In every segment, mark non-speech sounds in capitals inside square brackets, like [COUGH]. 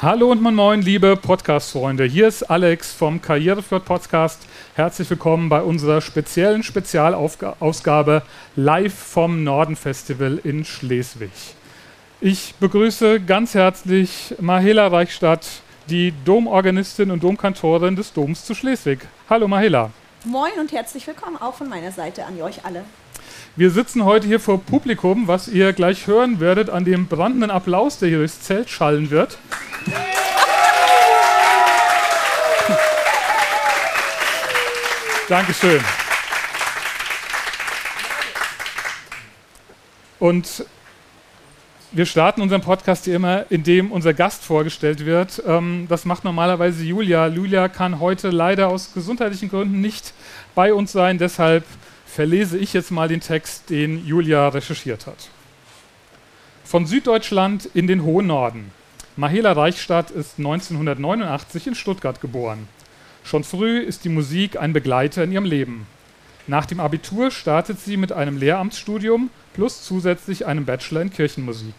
Hallo und moin moin, liebe Podcast-Freunde. Hier ist Alex vom Karriereflirt Podcast. Herzlich willkommen bei unserer speziellen Spezialausgabe live vom Norden Festival in Schleswig. Ich begrüße ganz herzlich Mahela Reichstadt, die Domorganistin und Domkantorin des Doms zu Schleswig. Hallo Mahela. Moin und herzlich willkommen auch von meiner Seite an euch alle. Wir sitzen heute hier vor Publikum, was ihr gleich hören werdet an dem brandenden Applaus, der hier durchs Zelt schallen wird. Dankeschön. Und wir starten unseren Podcast hier immer, indem unser Gast vorgestellt wird. Ähm, das macht normalerweise Julia. Julia kann heute leider aus gesundheitlichen Gründen nicht bei uns sein. Deshalb verlese ich jetzt mal den Text, den Julia recherchiert hat. Von Süddeutschland in den hohen Norden. Mahela Reichstadt ist 1989 in Stuttgart geboren. Schon früh ist die Musik ein Begleiter in ihrem Leben. Nach dem Abitur startet sie mit einem Lehramtsstudium plus zusätzlich einem Bachelor in Kirchenmusik.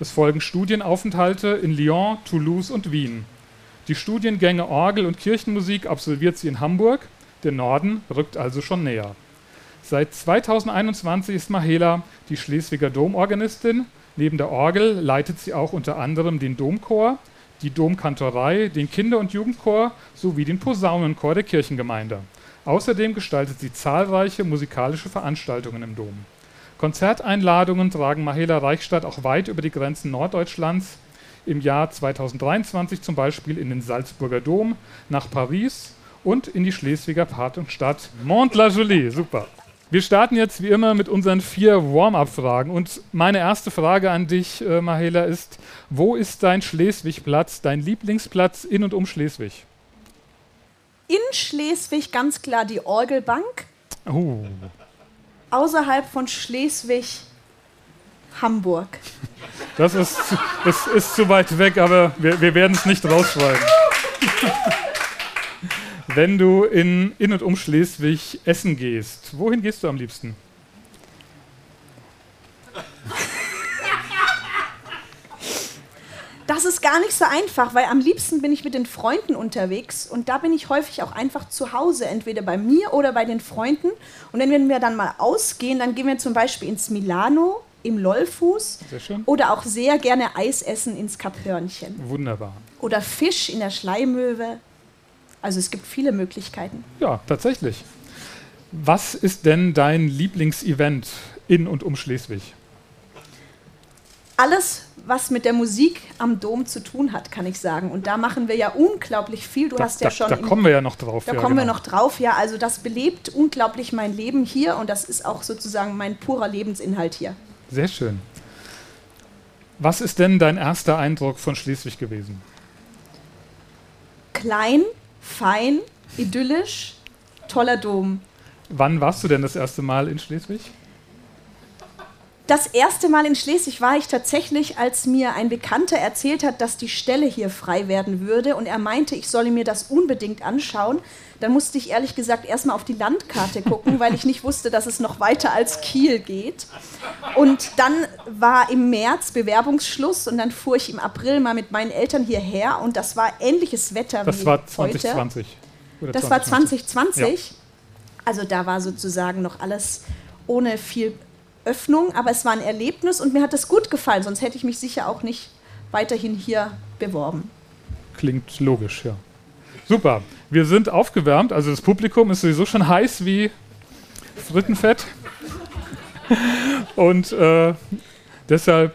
Es folgen Studienaufenthalte in Lyon, Toulouse und Wien. Die Studiengänge Orgel und Kirchenmusik absolviert sie in Hamburg. Der Norden rückt also schon näher. Seit 2021 ist Mahela die Schleswiger Domorganistin. Neben der Orgel leitet sie auch unter anderem den Domchor, die Domkantorei, den Kinder- und Jugendchor sowie den Posaunenchor der Kirchengemeinde. Außerdem gestaltet sie zahlreiche musikalische Veranstaltungen im Dom. Konzerteinladungen tragen Mahela Reichstadt auch weit über die Grenzen Norddeutschlands. Im Jahr 2023 zum Beispiel in den Salzburger Dom, nach Paris und in die Schleswiger Patenstadt Mont-la-Jolie. Super. Wir starten jetzt wie immer mit unseren vier Warm-up-Fragen. Und meine erste Frage an dich, äh, Mahela, ist: Wo ist dein Schleswig-Platz, dein Lieblingsplatz in und um Schleswig? In Schleswig ganz klar die Orgelbank. Oh. Außerhalb von Schleswig Hamburg. Das ist, ist, ist zu weit weg, aber wir, wir werden es nicht rausschreiben. [LAUGHS] Wenn du in, in und um Schleswig essen gehst, wohin gehst du am liebsten? Das ist gar nicht so einfach, weil am liebsten bin ich mit den Freunden unterwegs und da bin ich häufig auch einfach zu Hause, entweder bei mir oder bei den Freunden. Und wenn wir dann mal ausgehen, dann gehen wir zum Beispiel ins Milano, im Lollfuß oder auch sehr gerne Eis essen ins Kaphörnchen. Wunderbar. Oder Fisch in der Schleimöwe. Also es gibt viele Möglichkeiten. Ja, tatsächlich. Was ist denn dein Lieblingsevent in und um Schleswig? Alles, was mit der Musik am Dom zu tun hat, kann ich sagen. Und da machen wir ja unglaublich viel. Du da, hast ja da, schon. Da kommen wir ja noch drauf. Da ja, kommen genau. wir noch drauf, ja. Also das belebt unglaublich mein Leben hier und das ist auch sozusagen mein purer Lebensinhalt hier. Sehr schön. Was ist denn dein erster Eindruck von Schleswig gewesen? Klein, fein, idyllisch, toller Dom. Wann warst du denn das erste Mal in Schleswig? Das erste Mal in Schleswig war ich tatsächlich, als mir ein Bekannter erzählt hat, dass die Stelle hier frei werden würde und er meinte, ich solle mir das unbedingt anschauen. Dann musste ich ehrlich gesagt erstmal auf die Landkarte gucken, weil ich nicht wusste, dass es noch weiter als Kiel geht. Und dann war im März Bewerbungsschluss und dann fuhr ich im April mal mit meinen Eltern hierher und das war ähnliches Wetter das wie war 2020. heute. das 2020. war 2020. Ja. Also da war sozusagen noch alles ohne viel Öffnung, aber es war ein Erlebnis und mir hat das gut gefallen, sonst hätte ich mich sicher auch nicht weiterhin hier beworben. Klingt logisch, ja. Super, wir sind aufgewärmt, also das Publikum ist sowieso schon heiß wie Frittenfett. und äh, deshalb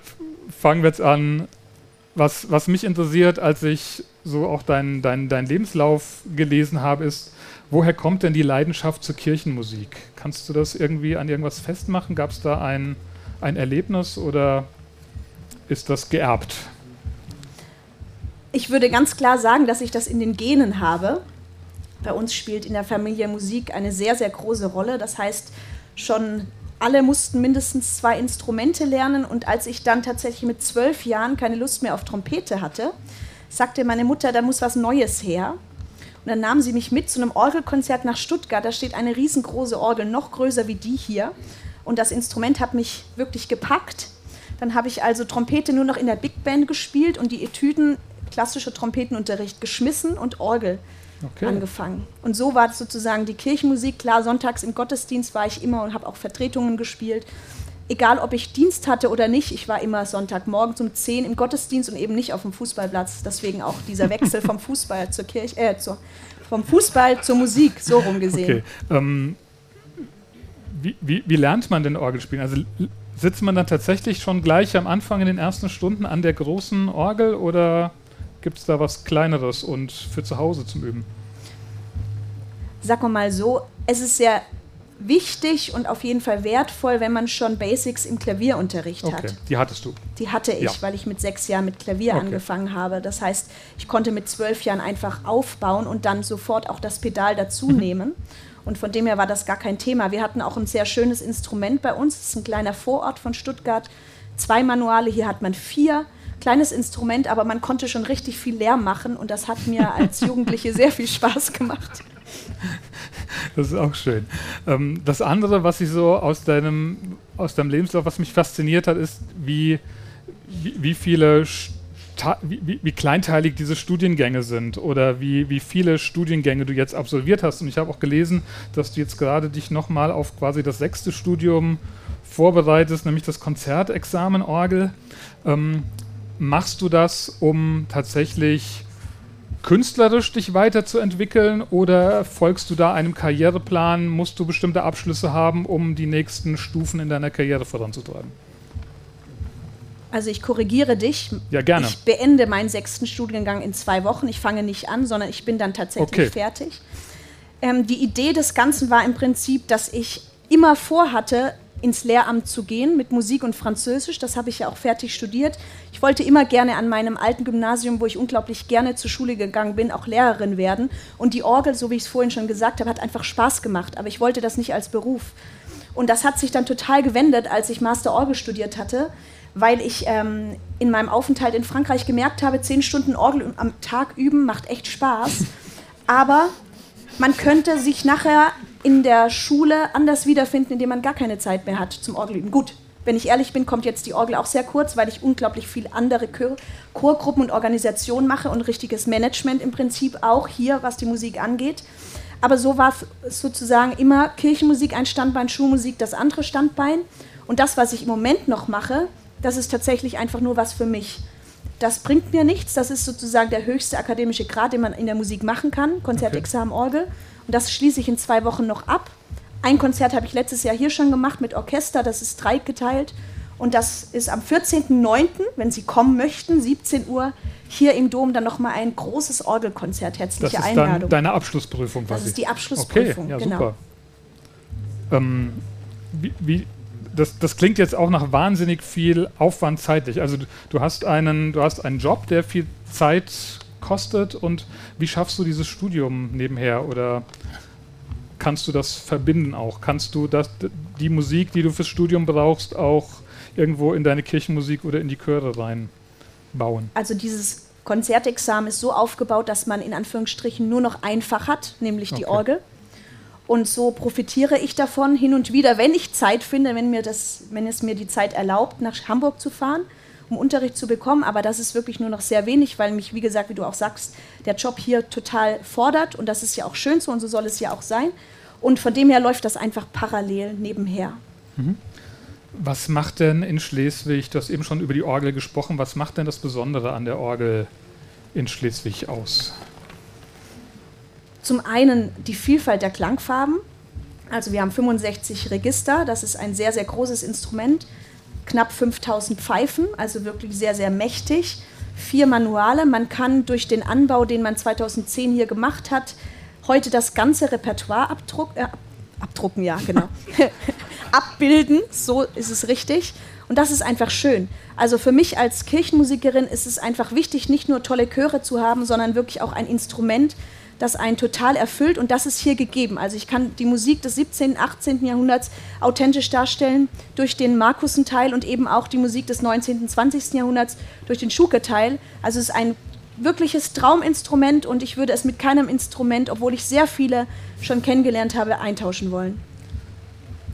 fangen wir jetzt an. Was, was mich interessiert, als ich so auch deinen dein, dein Lebenslauf gelesen habe, ist, Woher kommt denn die Leidenschaft zur Kirchenmusik? Kannst du das irgendwie an irgendwas festmachen? Gab es da ein, ein Erlebnis oder ist das geerbt? Ich würde ganz klar sagen, dass ich das in den Genen habe. Bei uns spielt in der Familie Musik eine sehr, sehr große Rolle. Das heißt, schon alle mussten mindestens zwei Instrumente lernen. Und als ich dann tatsächlich mit zwölf Jahren keine Lust mehr auf Trompete hatte, sagte meine Mutter, da muss was Neues her. Und dann nahm sie mich mit zu einem Orgelkonzert nach Stuttgart. Da steht eine riesengroße Orgel, noch größer wie die hier. Und das Instrument hat mich wirklich gepackt. Dann habe ich also Trompete nur noch in der Big Band gespielt und die Etüden, klassischer Trompetenunterricht, geschmissen und Orgel okay. angefangen. Und so war sozusagen die Kirchenmusik. Klar, sonntags im Gottesdienst war ich immer und habe auch Vertretungen gespielt. Egal, ob ich Dienst hatte oder nicht, ich war immer Sonntagmorgen um 10 im Gottesdienst und eben nicht auf dem Fußballplatz. Deswegen auch dieser Wechsel vom Fußball zur Kirche, äh, zur, vom Fußball zur Musik, so rum gesehen. Okay. Ähm, wie, wie, wie lernt man denn Orgelspielen? Also sitzt man dann tatsächlich schon gleich am Anfang in den ersten Stunden an der großen Orgel oder Gibt es da was Kleineres und für zu Hause zum Üben? Wir mal so, es ist sehr wichtig und auf jeden Fall wertvoll, wenn man schon Basics im Klavierunterricht okay. hat. Die hattest du? Die hatte ich, ja. weil ich mit sechs Jahren mit Klavier okay. angefangen habe. Das heißt, ich konnte mit zwölf Jahren einfach aufbauen und dann sofort auch das Pedal dazu mhm. nehmen. Und von dem her war das gar kein Thema. Wir hatten auch ein sehr schönes Instrument bei uns. Das ist ein kleiner Vorort von Stuttgart. Zwei Manuale, hier hat man vier kleines Instrument, aber man konnte schon richtig viel Lärm machen und das hat mir als [LAUGHS] Jugendliche sehr viel Spaß gemacht. Das ist auch schön. Ähm, das andere, was ich so aus deinem, aus deinem Lebenslauf, was mich fasziniert hat, ist, wie, wie, wie viele wie, wie, kleinteilig diese Studiengänge sind oder wie, wie viele Studiengänge du jetzt absolviert hast. Und ich habe auch gelesen, dass du jetzt gerade dich nochmal auf quasi das sechste Studium vorbereitest, nämlich das Konzertexamen Orgel. Ähm, machst du das, um tatsächlich künstlerisch dich weiterzuentwickeln oder folgst du da einem Karriereplan? Musst du bestimmte Abschlüsse haben, um die nächsten Stufen in deiner Karriere voranzutreiben? Also ich korrigiere dich. Ja, gerne. Ich beende meinen sechsten Studiengang in zwei Wochen. Ich fange nicht an, sondern ich bin dann tatsächlich okay. fertig. Ähm, die Idee des Ganzen war im Prinzip, dass ich immer vorhatte, ins Lehramt zu gehen mit Musik und Französisch. Das habe ich ja auch fertig studiert. Ich wollte immer gerne an meinem alten Gymnasium, wo ich unglaublich gerne zur Schule gegangen bin, auch Lehrerin werden. Und die Orgel, so wie ich es vorhin schon gesagt habe, hat einfach Spaß gemacht. Aber ich wollte das nicht als Beruf. Und das hat sich dann total gewendet, als ich Master Orgel studiert hatte, weil ich ähm, in meinem Aufenthalt in Frankreich gemerkt habe, zehn Stunden Orgel am Tag üben macht echt Spaß. Aber man könnte sich nachher in der Schule anders wiederfinden, indem man gar keine Zeit mehr hat zum Orgelüben. Gut, wenn ich ehrlich bin, kommt jetzt die Orgel auch sehr kurz, weil ich unglaublich viele andere Chor Chorgruppen und Organisationen mache und richtiges Management im Prinzip auch hier, was die Musik angeht. Aber so war sozusagen immer Kirchenmusik ein Standbein, Schulmusik das andere Standbein. Und das, was ich im Moment noch mache, das ist tatsächlich einfach nur was für mich. Das bringt mir nichts. Das ist sozusagen der höchste akademische Grad, den man in der Musik machen kann. Konzertexamen, Orgel. Und das schließe ich in zwei Wochen noch ab. Ein Konzert habe ich letztes Jahr hier schon gemacht mit Orchester. Das ist dreigeteilt. Und das ist am 14.09., wenn Sie kommen möchten, 17 Uhr, hier im Dom dann nochmal ein großes Orgelkonzert. Herzliche das ist Einladung. Dann deine Abschlussprüfung quasi. Das ist die Abschlussprüfung, okay, ja, genau. Super. Ähm, wie, wie, das, das klingt jetzt auch nach wahnsinnig viel Aufwand zeitlich. Also du, du, hast einen, du hast einen Job, der viel Zeit kostet und wie schaffst du dieses Studium nebenher oder kannst du das verbinden auch? Kannst du das, die Musik, die du fürs Studium brauchst, auch irgendwo in deine Kirchenmusik oder in die Chöre reinbauen? Also dieses Konzertexamen ist so aufgebaut, dass man in Anführungsstrichen nur noch ein Fach hat, nämlich die okay. Orgel. Und so profitiere ich davon hin und wieder, wenn ich Zeit finde, wenn, mir das, wenn es mir die Zeit erlaubt, nach Hamburg zu fahren, um Unterricht zu bekommen. Aber das ist wirklich nur noch sehr wenig, weil mich, wie gesagt, wie du auch sagst, der Job hier total fordert. Und das ist ja auch schön so und so soll es ja auch sein. Und von dem her läuft das einfach parallel nebenher. Mhm. Was macht denn in Schleswig, du hast eben schon über die Orgel gesprochen, was macht denn das Besondere an der Orgel in Schleswig aus? Zum einen die Vielfalt der Klangfarben. Also wir haben 65 Register, das ist ein sehr, sehr großes Instrument. Knapp 5000 Pfeifen, also wirklich sehr, sehr mächtig. Vier Manuale. Man kann durch den Anbau, den man 2010 hier gemacht hat, heute das ganze Repertoire abdruck, äh, abdrucken, ja, genau. [LAUGHS] abbilden, so ist es richtig. Und das ist einfach schön. Also für mich als Kirchenmusikerin ist es einfach wichtig, nicht nur tolle Chöre zu haben, sondern wirklich auch ein Instrument, das einen total erfüllt und das ist hier gegeben. Also ich kann die Musik des 17., 18. Jahrhunderts authentisch darstellen durch den Markusen-Teil und eben auch die Musik des 19., 20. Jahrhunderts durch den Schuke-Teil. Also es ist ein wirkliches Trauminstrument und ich würde es mit keinem Instrument, obwohl ich sehr viele schon kennengelernt habe, eintauschen wollen.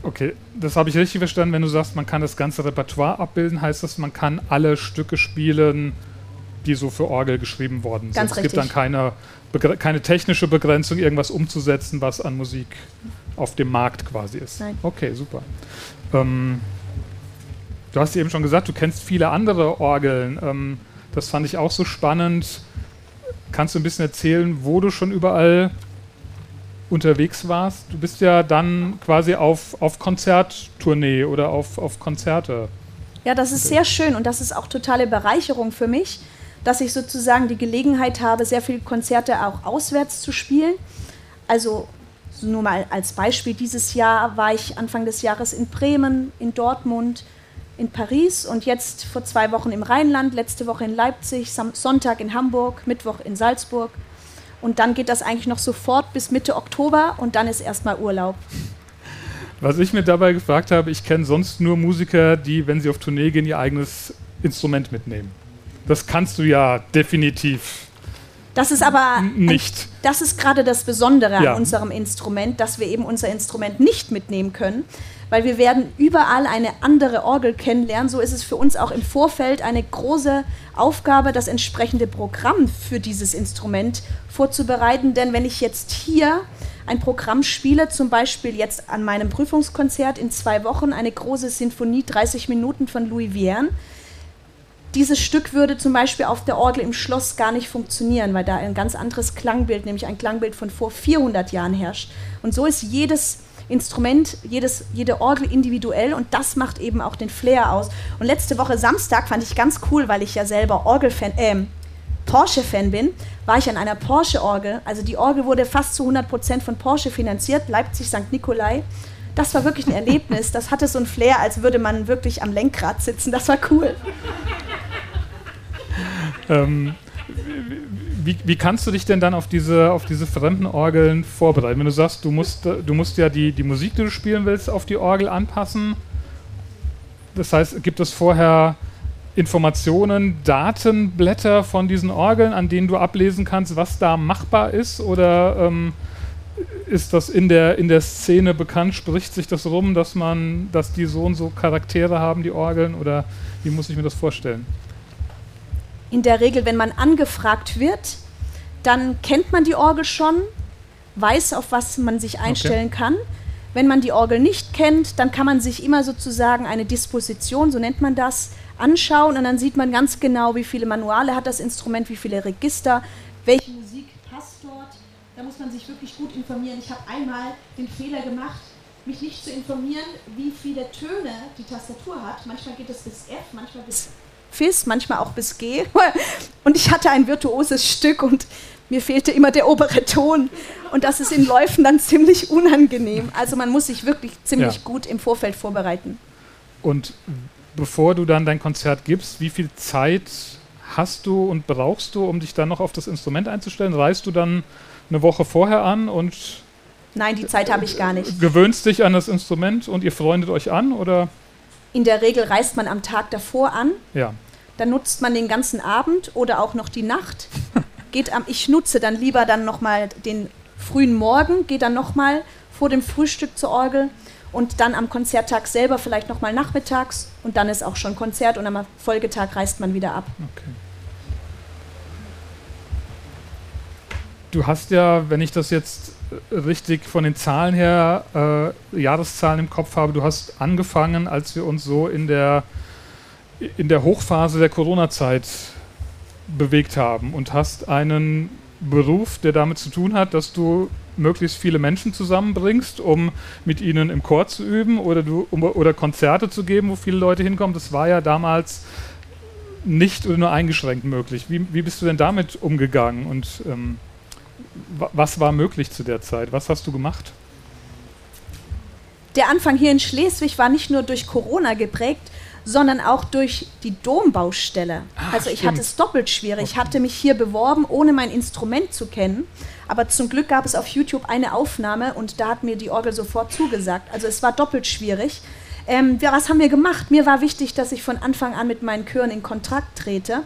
Okay, das habe ich richtig verstanden. Wenn du sagst, man kann das ganze Repertoire abbilden, heißt das, man kann alle Stücke spielen, die so für Orgel geschrieben worden sind. Ganz es richtig. gibt dann keine, keine technische Begrenzung, irgendwas umzusetzen, was an Musik auf dem Markt quasi ist. Nein. Okay, super. Ähm, du hast eben schon gesagt, du kennst viele andere Orgeln. Ähm, das fand ich auch so spannend. Kannst du ein bisschen erzählen, wo du schon überall unterwegs warst? Du bist ja dann quasi auf, auf Konzerttournee oder auf, auf Konzerte. Ja, das ist sehr schön und das ist auch totale Bereicherung für mich, dass ich sozusagen die Gelegenheit habe, sehr viele Konzerte auch auswärts zu spielen. Also nur mal als Beispiel, dieses Jahr war ich Anfang des Jahres in Bremen, in Dortmund, in Paris und jetzt vor zwei Wochen im Rheinland, letzte Woche in Leipzig, Sonntag in Hamburg, Mittwoch in Salzburg. Und dann geht das eigentlich noch sofort bis Mitte Oktober und dann ist erstmal Urlaub. Was ich mir dabei gefragt habe, ich kenne sonst nur Musiker, die, wenn sie auf Tournee gehen, ihr eigenes Instrument mitnehmen. Das kannst du ja definitiv. Das ist aber nicht. Ein, das ist gerade das Besondere ja. an unserem Instrument, dass wir eben unser Instrument nicht mitnehmen können, weil wir werden überall eine andere Orgel kennenlernen. So ist es für uns auch im Vorfeld eine große Aufgabe, das entsprechende Programm für dieses Instrument vorzubereiten. Denn wenn ich jetzt hier ein Programm spiele, zum Beispiel jetzt an meinem Prüfungskonzert in zwei Wochen, eine große Sinfonie, 30 Minuten von Louis Vierne, dieses Stück würde zum Beispiel auf der Orgel im Schloss gar nicht funktionieren, weil da ein ganz anderes Klangbild, nämlich ein Klangbild von vor 400 Jahren herrscht. Und so ist jedes Instrument, jedes, jede Orgel individuell und das macht eben auch den Flair aus. Und letzte Woche Samstag fand ich ganz cool, weil ich ja selber Orgelfan, äh, Porsche-Fan bin, war ich an einer Porsche-Orgel. Also die Orgel wurde fast zu 100% von Porsche finanziert, Leipzig St. Nikolai. Das war wirklich ein Erlebnis. Das hatte so ein Flair, als würde man wirklich am Lenkrad sitzen. Das war cool. Ähm, wie, wie, kannst du dich denn dann auf diese, auf diese fremden Orgeln vorbereiten? Wenn du sagst, du musst, du musst ja die, die Musik, die du spielen willst, auf die Orgel anpassen. Das heißt, gibt es vorher Informationen, Datenblätter von diesen Orgeln, an denen du ablesen kannst, was da machbar ist? Oder ähm, ist das in der, in der Szene bekannt? Spricht sich das rum, dass man, dass die so und so Charaktere haben, die Orgeln? Oder wie muss ich mir das vorstellen? In der Regel, wenn man angefragt wird, dann kennt man die Orgel schon, weiß, auf was man sich einstellen okay. kann. Wenn man die Orgel nicht kennt, dann kann man sich immer sozusagen eine Disposition, so nennt man das, anschauen und dann sieht man ganz genau, wie viele Manuale hat das Instrument, wie viele Register, welche Musik passt dort. Da muss man sich wirklich gut informieren. Ich habe einmal den Fehler gemacht, mich nicht zu informieren, wie viele Töne die Tastatur hat. Manchmal geht es bis F, manchmal bis Fis, manchmal auch bis G. [LAUGHS] Und ich hatte ein virtuoses Stück und mir fehlte immer der obere Ton. Und das ist in Läufen dann ziemlich unangenehm. Also man muss sich wirklich ziemlich ja. gut im Vorfeld vorbereiten. Und bevor du dann dein Konzert gibst, wie viel Zeit hast du und brauchst du, um dich dann noch auf das Instrument einzustellen? Reist du dann eine Woche vorher an und Nein, die Zeit habe ich gar nicht. Gewöhnst dich an das Instrument und ihr freundet euch an oder? In der Regel reist man am Tag davor an. Ja. Dann nutzt man den ganzen Abend oder auch noch die Nacht. [LAUGHS] geht am, ich nutze dann lieber dann nochmal den frühen Morgen, gehe dann nochmal vor dem Frühstück zur Orgel und dann am Konzerttag selber vielleicht nochmal nachmittags und dann ist auch schon Konzert und am Folgetag reist man wieder ab. Okay. Du hast ja, wenn ich das jetzt richtig von den Zahlen her, äh, Jahreszahlen im Kopf habe, du hast angefangen, als wir uns so in der, in der Hochphase der Corona-Zeit bewegt haben und hast einen Beruf, der damit zu tun hat, dass du möglichst viele Menschen zusammenbringst, um mit ihnen im Chor zu üben oder, du, um, oder Konzerte zu geben, wo viele Leute hinkommen. Das war ja damals nicht oder nur eingeschränkt möglich. Wie, wie bist du denn damit umgegangen und ähm, was war möglich zu der Zeit? Was hast du gemacht? Der Anfang hier in Schleswig war nicht nur durch Corona geprägt, sondern auch durch die Dombaustelle. Ach, also ich stimmt. hatte es doppelt schwierig. Ich hatte mich hier beworben, ohne mein Instrument zu kennen. Aber zum Glück gab es auf YouTube eine Aufnahme und da hat mir die Orgel sofort zugesagt. Also es war doppelt schwierig. Ähm, was haben wir gemacht? Mir war wichtig, dass ich von Anfang an mit meinen Chören in Kontakt trete.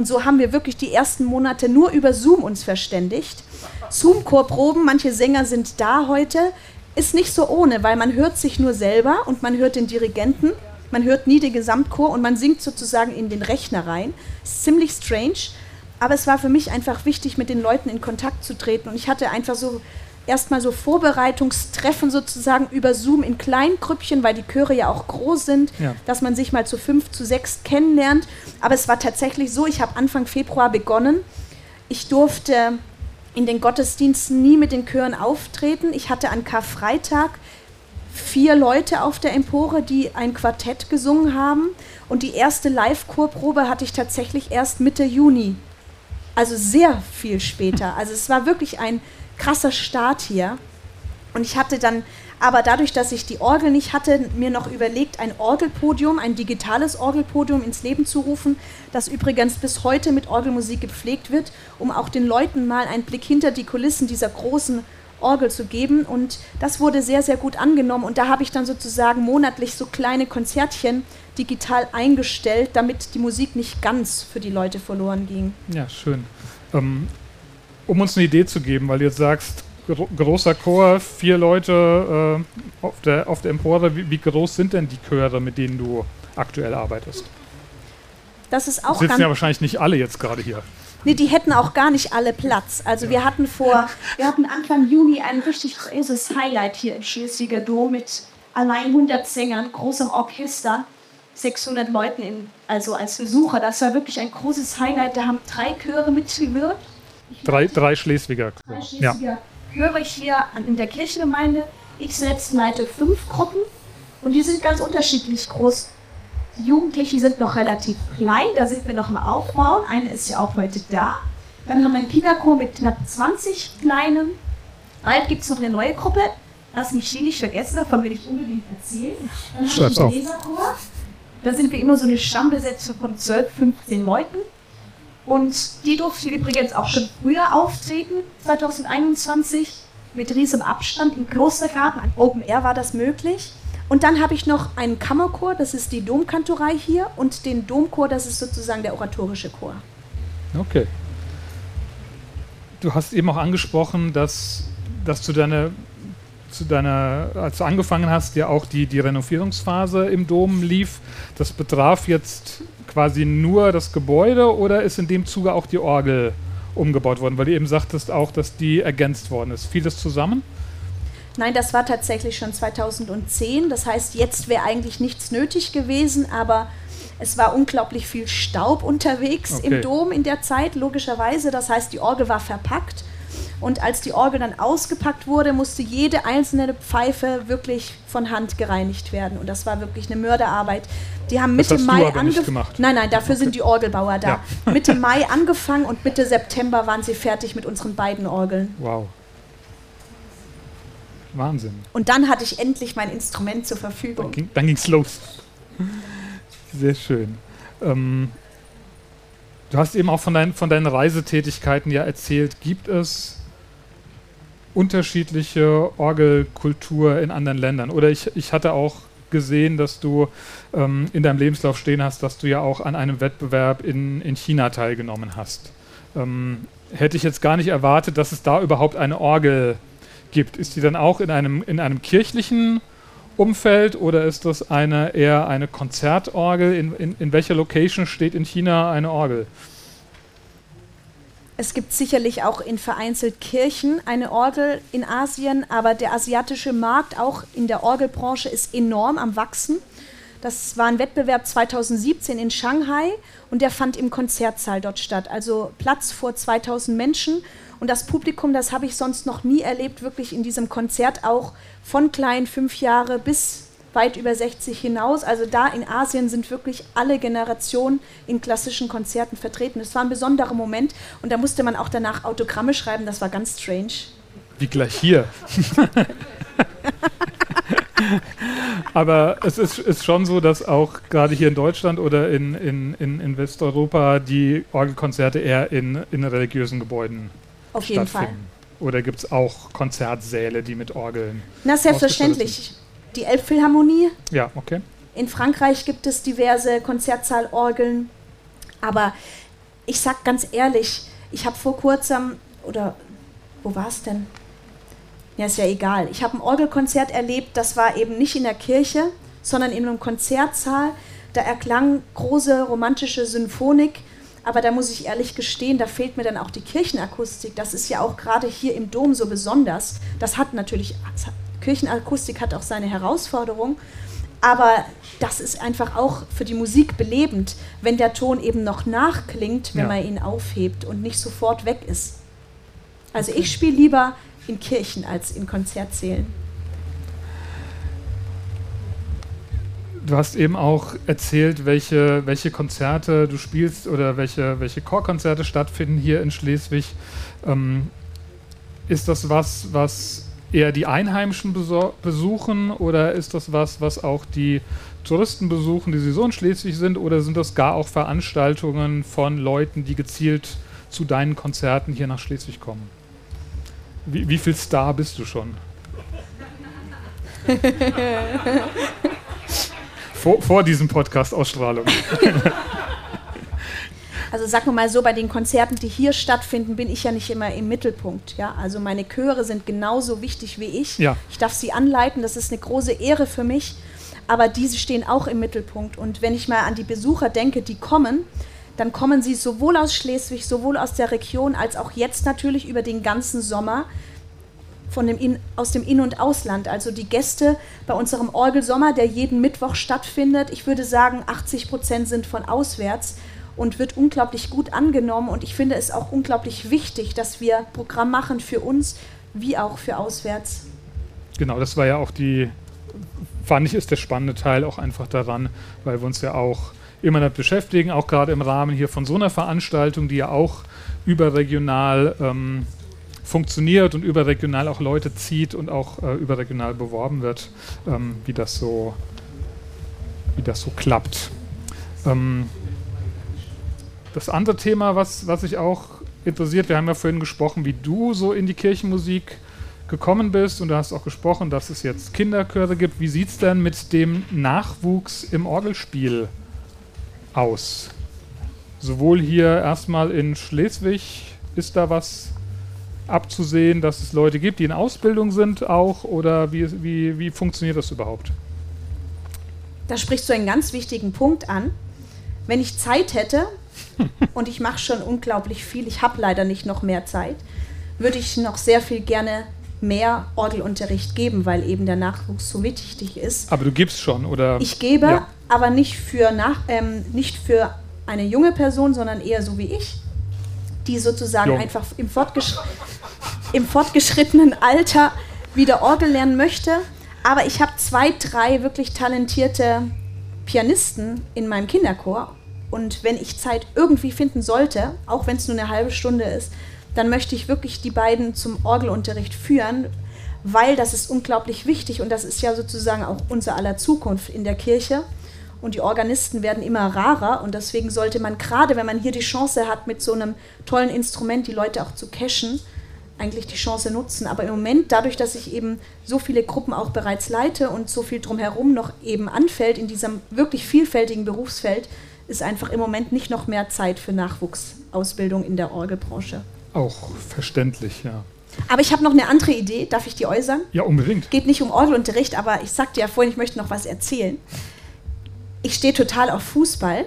Und so haben wir wirklich die ersten Monate nur über Zoom uns verständigt. Zoom-Chorproben, manche Sänger sind da heute, ist nicht so ohne, weil man hört sich nur selber und man hört den Dirigenten man hört nie den Gesamtchor und man singt sozusagen in den Rechner rein. Ist ziemlich strange, aber es war für mich einfach wichtig, mit den Leuten in Kontakt zu treten und ich hatte einfach so erstmal so Vorbereitungstreffen sozusagen über Zoom in kleinen Grüppchen, weil die Chöre ja auch groß sind, ja. dass man sich mal zu fünf, zu sechs kennenlernt. Aber es war tatsächlich so, ich habe Anfang Februar begonnen. Ich durfte in den Gottesdiensten nie mit den Chören auftreten. Ich hatte an Karfreitag vier Leute auf der Empore, die ein Quartett gesungen haben. Und die erste Live-Chorprobe hatte ich tatsächlich erst Mitte Juni. Also sehr viel später. Also es war wirklich ein krasser Start hier. Und ich hatte dann, aber dadurch, dass ich die Orgel nicht hatte, mir noch überlegt, ein Orgelpodium, ein digitales Orgelpodium ins Leben zu rufen, das übrigens bis heute mit Orgelmusik gepflegt wird, um auch den Leuten mal einen Blick hinter die Kulissen dieser großen Orgel zu geben. Und das wurde sehr, sehr gut angenommen. Und da habe ich dann sozusagen monatlich so kleine Konzertchen digital eingestellt, damit die Musik nicht ganz für die Leute verloren ging. Ja, schön. Ähm, um uns eine Idee zu geben, weil du jetzt sagst, gro großer Chor, vier Leute äh, auf, der, auf der Empore, wie, wie, groß sind denn die Chöre, mit denen du aktuell arbeitest? Das ist auch Sitzen ja wahrscheinlich nicht alle jetzt gerade hier. Nee, die hätten auch gar nicht alle Platz. Also wir hatten vor, wir hatten Anfang Juni ein richtig großes Highlight hier im Schleswiger Dom mit allein 100 Sängern, großem Orchester, 600 Leuten, in, also als Besucher. Das war wirklich ein großes Highlight. Da haben drei Chöre mitgewirkt. Drei, drei Schleswiger. Drei Schleswiger ja. Chöre hier in der Kirchengemeinde. Ich selbst leite fünf Gruppen und die sind ganz unterschiedlich groß. Die Jugendlichen sind noch relativ klein, da sind wir noch im Aufbauen. Eine ist ja auch heute da. Dann haben wir einen Kinderchor mit knapp 20 Kleinen. Bald gibt es noch eine neue Gruppe. Lass mich die nicht vergessen, davon will ich unbedingt erzählen. Dann haben wir den Leserchor. Da sind wir immer so eine Stammbesetzung von 12, 15 Leuten. Und die durften übrigens auch schon früher auftreten, 2021, mit riesem Abstand im Klostergarten. An Open Air war das möglich. Und dann habe ich noch einen Kammerchor, das ist die Domkantorei hier, und den Domchor, das ist sozusagen der oratorische Chor. Okay. Du hast eben auch angesprochen, dass, dass zu deiner, zu deiner, als du angefangen hast, ja auch die, die Renovierungsphase im Dom lief. Das betraf jetzt quasi nur das Gebäude oder ist in dem Zuge auch die Orgel umgebaut worden? Weil du eben sagtest auch, dass die ergänzt worden ist. Fiel das zusammen? Nein, das war tatsächlich schon 2010. Das heißt, jetzt wäre eigentlich nichts nötig gewesen, aber es war unglaublich viel Staub unterwegs okay. im Dom in der Zeit, logischerweise. Das heißt, die Orgel war verpackt. Und als die Orgel dann ausgepackt wurde, musste jede einzelne Pfeife wirklich von Hand gereinigt werden. Und das war wirklich eine Mörderarbeit. Die haben Mitte Mai angefangen. Nein, nein, dafür okay. sind die Orgelbauer da. Ja. [LAUGHS] Mitte Mai angefangen und Mitte September waren sie fertig mit unseren beiden Orgeln. Wow. Wahnsinn. Und dann hatte ich endlich mein Instrument zur Verfügung. Dann ging es los. Sehr schön. Ähm, du hast eben auch von, dein, von deinen Reisetätigkeiten ja erzählt. Gibt es unterschiedliche Orgelkultur in anderen Ländern? Oder ich, ich hatte auch gesehen, dass du ähm, in deinem Lebenslauf stehen hast, dass du ja auch an einem Wettbewerb in, in China teilgenommen hast. Ähm, hätte ich jetzt gar nicht erwartet, dass es da überhaupt eine Orgel gibt, ist die dann auch in einem, in einem kirchlichen Umfeld oder ist das eine eher eine Konzertorgel? In, in, in welcher Location steht in China eine Orgel? Es gibt sicherlich auch in vereinzelt Kirchen eine Orgel in Asien, aber der asiatische Markt auch in der Orgelbranche ist enorm am Wachsen. Das war ein Wettbewerb 2017 in Shanghai und der fand im Konzertsaal dort statt. Also Platz vor 2000 Menschen und das Publikum, das habe ich sonst noch nie erlebt, wirklich in diesem Konzert auch von klein fünf Jahre bis weit über 60 hinaus. Also da in Asien sind wirklich alle Generationen in klassischen Konzerten vertreten. Es war ein besonderer Moment und da musste man auch danach Autogramme schreiben. Das war ganz strange. Wie gleich hier. [LAUGHS] Aber es ist, ist schon so, dass auch gerade hier in Deutschland oder in, in, in, Westeuropa die Orgelkonzerte eher in, in religiösen Gebäuden Auf jeden Fall. stattfinden. Oder gibt es auch Konzertsäle, die mit Orgeln? Na, selbstverständlich. Die Elbphilharmonie. Ja, okay. In Frankreich gibt es diverse Konzertsaalorgeln. Aber ich sag ganz ehrlich, ich habe vor kurzem, oder wo war es denn? Ja, ist ja egal. Ich habe ein Orgelkonzert erlebt, das war eben nicht in der Kirche, sondern in einem Konzertsaal. Da erklang große romantische Symphonik. Aber da muss ich ehrlich gestehen, da fehlt mir dann auch die Kirchenakustik. Das ist ja auch gerade hier im Dom so besonders. Das hat natürlich, Kirchenakustik hat auch seine Herausforderung. Aber das ist einfach auch für die Musik belebend, wenn der Ton eben noch nachklingt, wenn Ja. man ihn aufhebt und nicht sofort weg ist. Also ich spiele lieber in Kirchen als in Konzertsälen. Du hast eben auch erzählt, welche, welche Konzerte du spielst oder welche, welche Chorkonzerte stattfinden hier in Schleswig. Ähm, ist das was, was eher die Einheimischen besuchen oder ist das was, was auch die Touristen besuchen, die sowieso in Schleswig sind oder sind das gar auch Veranstaltungen von Leuten, die gezielt zu deinen Konzerten hier nach Schleswig kommen? Wie, wie viel Star bist du schon? [LAUGHS] vor, vor diesem Podcast-Ausstrahlung. [LAUGHS] Also sagen wir mal so, bei den Konzerten, die hier stattfinden, bin ich ja nicht immer im Mittelpunkt. Ja? Also meine Chöre sind genauso wichtig wie ich. Ja. Ich darf sie anleiten, das ist eine große Ehre für mich. Aber diese stehen auch im Mittelpunkt. Und wenn ich mal an die Besucher denke, die kommen, dann kommen sie sowohl aus Schleswig, sowohl aus der Region, als auch jetzt natürlich über den ganzen Sommer von dem In aus dem In- und Ausland. Also die Gäste bei unserem Orgelsommer, der jeden Mittwoch stattfindet, ich würde sagen, 80 Prozent sind von auswärts und wird unglaublich gut angenommen. Und ich finde es auch unglaublich wichtig, dass wir Programm machen für uns wie auch für auswärts. Genau, das war ja auch die, fand ich, ist der spannende Teil auch einfach daran, weil wir uns ja auch immer damit beschäftigen, auch gerade im Rahmen hier von so einer Veranstaltung, die ja auch überregional ähm, funktioniert und überregional auch Leute zieht und auch äh, überregional beworben wird, ähm, wie das so, wie das so klappt. Ähm, das andere Thema, was, was ich auch interessiert, wir haben ja vorhin gesprochen, wie du so in die Kirchenmusik gekommen bist und du hast auch gesprochen, dass es jetzt Kinderchöre gibt. Wie sieht es denn mit dem Nachwuchs im Orgelspiel aus? Sowohl hier erstmal in Schleswig ist da was abzusehen, dass es Leute gibt, die in Ausbildung sind auch oder wie, wie, wie funktioniert das überhaupt? Da sprichst du einen ganz wichtigen Punkt an. Wenn ich Zeit hätte, und ich mache schon unglaublich viel, ich habe leider nicht noch mehr Zeit, würde ich noch sehr viel gerne mehr Orgelunterricht geben, weil eben der Nachwuchs so wichtig ist. Aber du gibst schon, oder? Ich gebe, Ja. aber nicht für, nach, ähm, nicht für eine junge Person, sondern eher so wie ich, die sozusagen Jung. einfach im, fortgesch [LAUGHS] im fortgeschrittenen Alter wieder Orgel lernen möchte. Aber ich habe zwei, drei wirklich talentierte Pianisten in meinem Kinderchor. Und wenn ich Zeit irgendwie finden sollte, auch wenn es nur eine halbe Stunde ist, dann möchte ich wirklich die beiden zum Orgelunterricht führen, weil das ist unglaublich wichtig und das ist ja sozusagen auch unser aller Zukunft in der Kirche. Und die Organisten werden immer rarer und deswegen sollte man gerade, wenn man hier die Chance hat, mit so einem tollen Instrument die Leute auch zu cashen, eigentlich die Chance nutzen. Aber im Moment, dadurch, dass ich eben so viele Gruppen auch bereits leite und so viel drumherum noch eben anfällt in diesem wirklich vielfältigen Berufsfeld, ist einfach im Moment nicht noch mehr Zeit für Nachwuchsausbildung in der Orgelbranche. Auch verständlich, ja. Aber ich habe noch eine andere Idee, darf ich die äußern? Ja, unbedingt. Geht nicht um Orgelunterricht, aber ich sagte ja vorhin, ich möchte noch was erzählen. Ich stehe total auf Fußball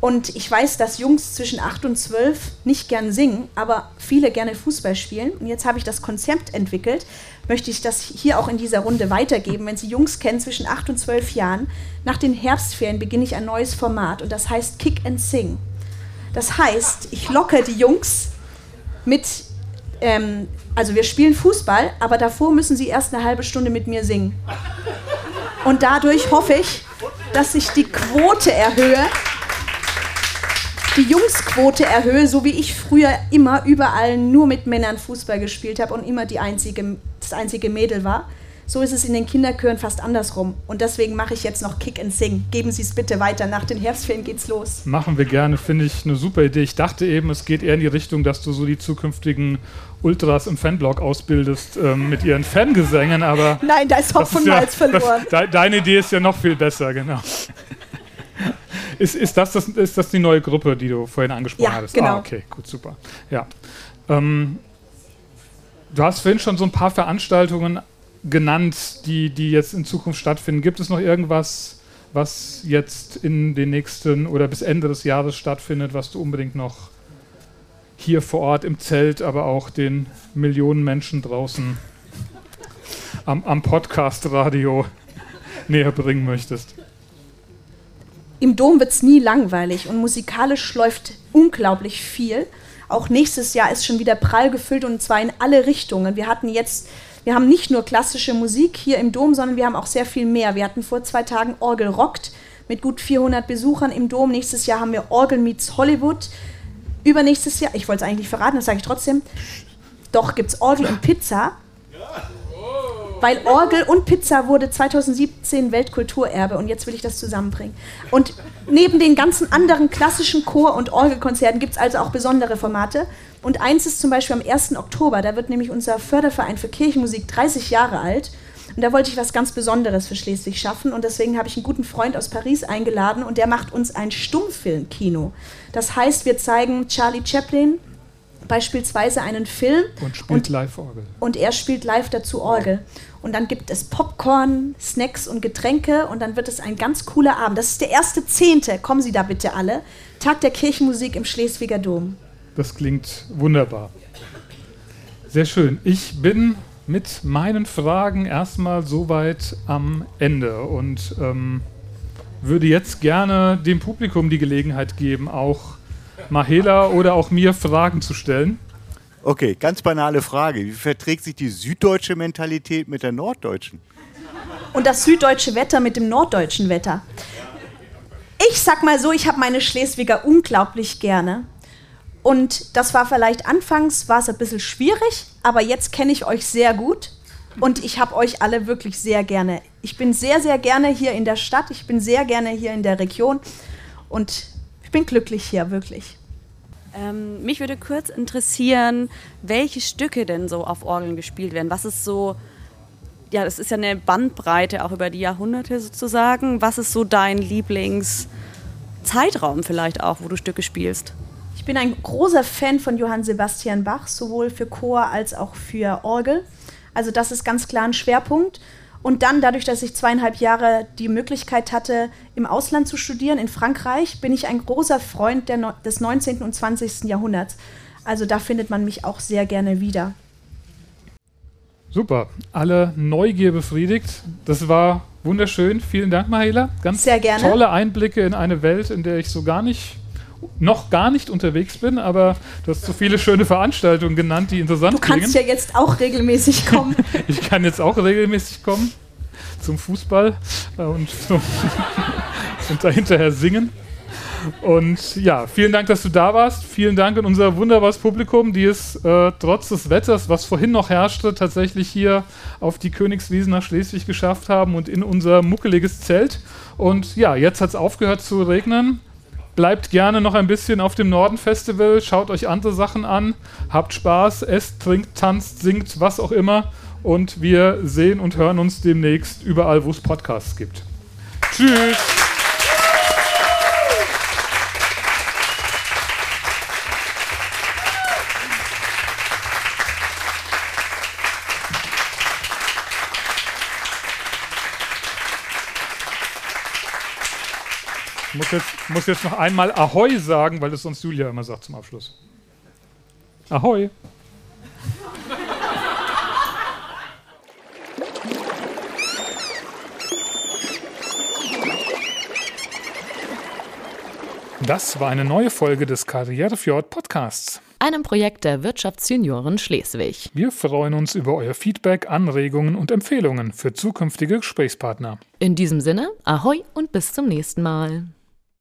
und ich weiß, dass Jungs zwischen 8 und 12 nicht gern singen, aber viele gerne Fußball spielen. Und jetzt habe ich das Konzept entwickelt, möchte ich das hier auch in dieser Runde weitergeben. Wenn Sie Jungs kennen zwischen 8 und 12 Jahren, nach den Herbstferien beginne ich ein neues Format und das heißt Kick and Sing. Das heißt, ich locke die Jungs mit, ähm, also wir spielen Fußball, aber davor müssen sie erst eine halbe Stunde mit mir singen. Und dadurch hoffe ich, dass ich die Quote erhöhe, die Jungsquote erhöhe, so wie ich früher immer überall nur mit Männern Fußball gespielt habe und immer die einzige, das einzige Mädel war. So ist es in den Kinderchören fast andersrum. Und deswegen mache ich jetzt noch Kick and Sing. Geben Sie es bitte weiter. Nach den Herbstferien geht's los. Machen wir gerne, finde ich eine super Idee. Ich dachte eben, es geht eher in die Richtung, dass du so die zukünftigen Ultras im Fanblog ausbildest ähm, mit ihren Fangesängen, aber. [LAUGHS] Nein, da ist Hopf und ja, verloren. Das, deine Idee ist ja noch viel besser, genau. ist, ist, das, das, ist das die neue Gruppe, die du vorhin angesprochen ja, hattest? Genau. Ah, okay, gut, super. Ja. Ähm, du hast vorhin schon so ein paar Veranstaltungen genannt, die, die jetzt in Zukunft stattfinden. Gibt es noch irgendwas, was jetzt in den nächsten oder bis Ende des Jahres stattfindet, was du unbedingt noch hier vor Ort im Zelt, aber auch den Millionen Menschen draußen am, am Podcast-Radio [LAUGHS] näher bringen möchtest? Im Dom wird es nie langweilig und musikalisch läuft unglaublich viel. Auch nächstes Jahr ist schon wieder prall gefüllt und zwar in alle Richtungen. Wir hatten jetzt wir haben nicht nur klassische Musik hier im Dom, sondern wir haben auch sehr viel mehr. Wir hatten vor zwei Tagen Orgel rockt mit gut 400 Besuchern im Dom. Nächstes Jahr haben wir Orgel meets Hollywood. Übernächstes Jahr, ich wollte es eigentlich nicht verraten, das sage ich trotzdem. Doch gibt es Orgel und Pizza. Weil Orgel und Pizza wurde 2017 Weltkulturerbe und jetzt will ich das zusammenbringen. Und neben den ganzen anderen klassischen Chor- und Orgelkonzerten gibt es also auch besondere Formate. Und eins ist zum Beispiel am 1. Oktober, da wird nämlich unser Förderverein für Kirchenmusik 30 Jahre alt. Und da wollte ich was ganz Besonderes für Schleswig schaffen. Und deswegen habe ich einen guten Freund aus Paris eingeladen und der macht uns ein Stummfilmkino. Das heißt, wir zeigen Charlie Chaplin beispielsweise einen Film. Und spielt live Orgel. Und er spielt live dazu Orgel. Und dann gibt es Popcorn, Snacks und Getränke und dann wird es ein ganz cooler Abend. Das ist der erste Zehnte. Kommen Sie da bitte alle. Tag der Kirchenmusik im Schleswiger Dom. Das klingt wunderbar. Sehr schön. Ich bin mit meinen Fragen erstmal soweit am Ende und ähm, würde jetzt gerne dem Publikum die Gelegenheit geben, auch Mahela oder auch mir Fragen zu stellen. Okay, ganz banale Frage. Wie verträgt sich die süddeutsche Mentalität mit der norddeutschen? Und das süddeutsche Wetter mit dem norddeutschen Wetter. Ich sag mal so, ich habe meine Schleswiger unglaublich gerne. Und das war vielleicht anfangs war es ein bisschen schwierig, aber jetzt kenne ich euch sehr gut und ich habe euch alle wirklich sehr gerne. Ich bin sehr, sehr gerne hier in der Stadt, ich bin sehr gerne hier in der Region und ich bin glücklich hier, wirklich. Ähm, mich würde kurz interessieren, welche Stücke denn so auf Orgeln gespielt werden. Was ist so, ja, das ist ja eine Bandbreite auch über die Jahrhunderte sozusagen. Was ist so dein Lieblingszeitraum vielleicht auch, wo du Stücke spielst? Ich bin ein großer Fan von Johann Sebastian Bach, sowohl für Chor als auch für Orgel. Also das ist ganz klar ein Schwerpunkt. Und dann, dadurch, dass ich zweieinhalb Jahre die Möglichkeit hatte, im Ausland zu studieren, in Frankreich, bin ich ein großer Freund der, des 19. und 20. Jahrhunderts. Also da findet man mich auch sehr gerne wieder. Super, alle Neugier befriedigt. Das war wunderschön. Vielen Dank, Mahela. Ganz sehr gerne. tolle Einblicke in eine Welt, in der ich so gar nicht noch gar nicht unterwegs bin, aber du hast so viele schöne Veranstaltungen genannt, die interessant sind. Du kannst klingen. ja jetzt auch regelmäßig kommen. [LAUGHS] ich kann jetzt auch regelmäßig kommen zum Fußball äh, und, zum [LAUGHS] und dahinterher singen. Und ja, vielen Dank, dass du da warst. Vielen Dank an unser wunderbares Publikum, die es äh, trotz des Wetters, was vorhin noch herrschte, tatsächlich hier auf die Königswiesen nach Schleswig geschafft haben und in unser muckeliges Zelt. Und ja, jetzt hat es aufgehört zu regnen. Bleibt gerne noch ein bisschen auf dem Norden Festival, schaut euch andere Sachen an, habt Spaß, esst, trinkt, tanzt, singt, was auch immer. Und wir sehen und hören uns demnächst überall, wo es Podcasts gibt. Tschüss! Jetzt, muss jetzt noch einmal Ahoi sagen, weil es sonst Julia immer sagt zum Abschluss. Ahoi! Das war eine neue Folge des Karrierefjord Podcasts. Einem Projekt der Wirtschaftsjunioren Schleswig. Wir freuen uns über euer Feedback, Anregungen und Empfehlungen für zukünftige Gesprächspartner. In diesem Sinne, ahoi und bis zum nächsten Mal.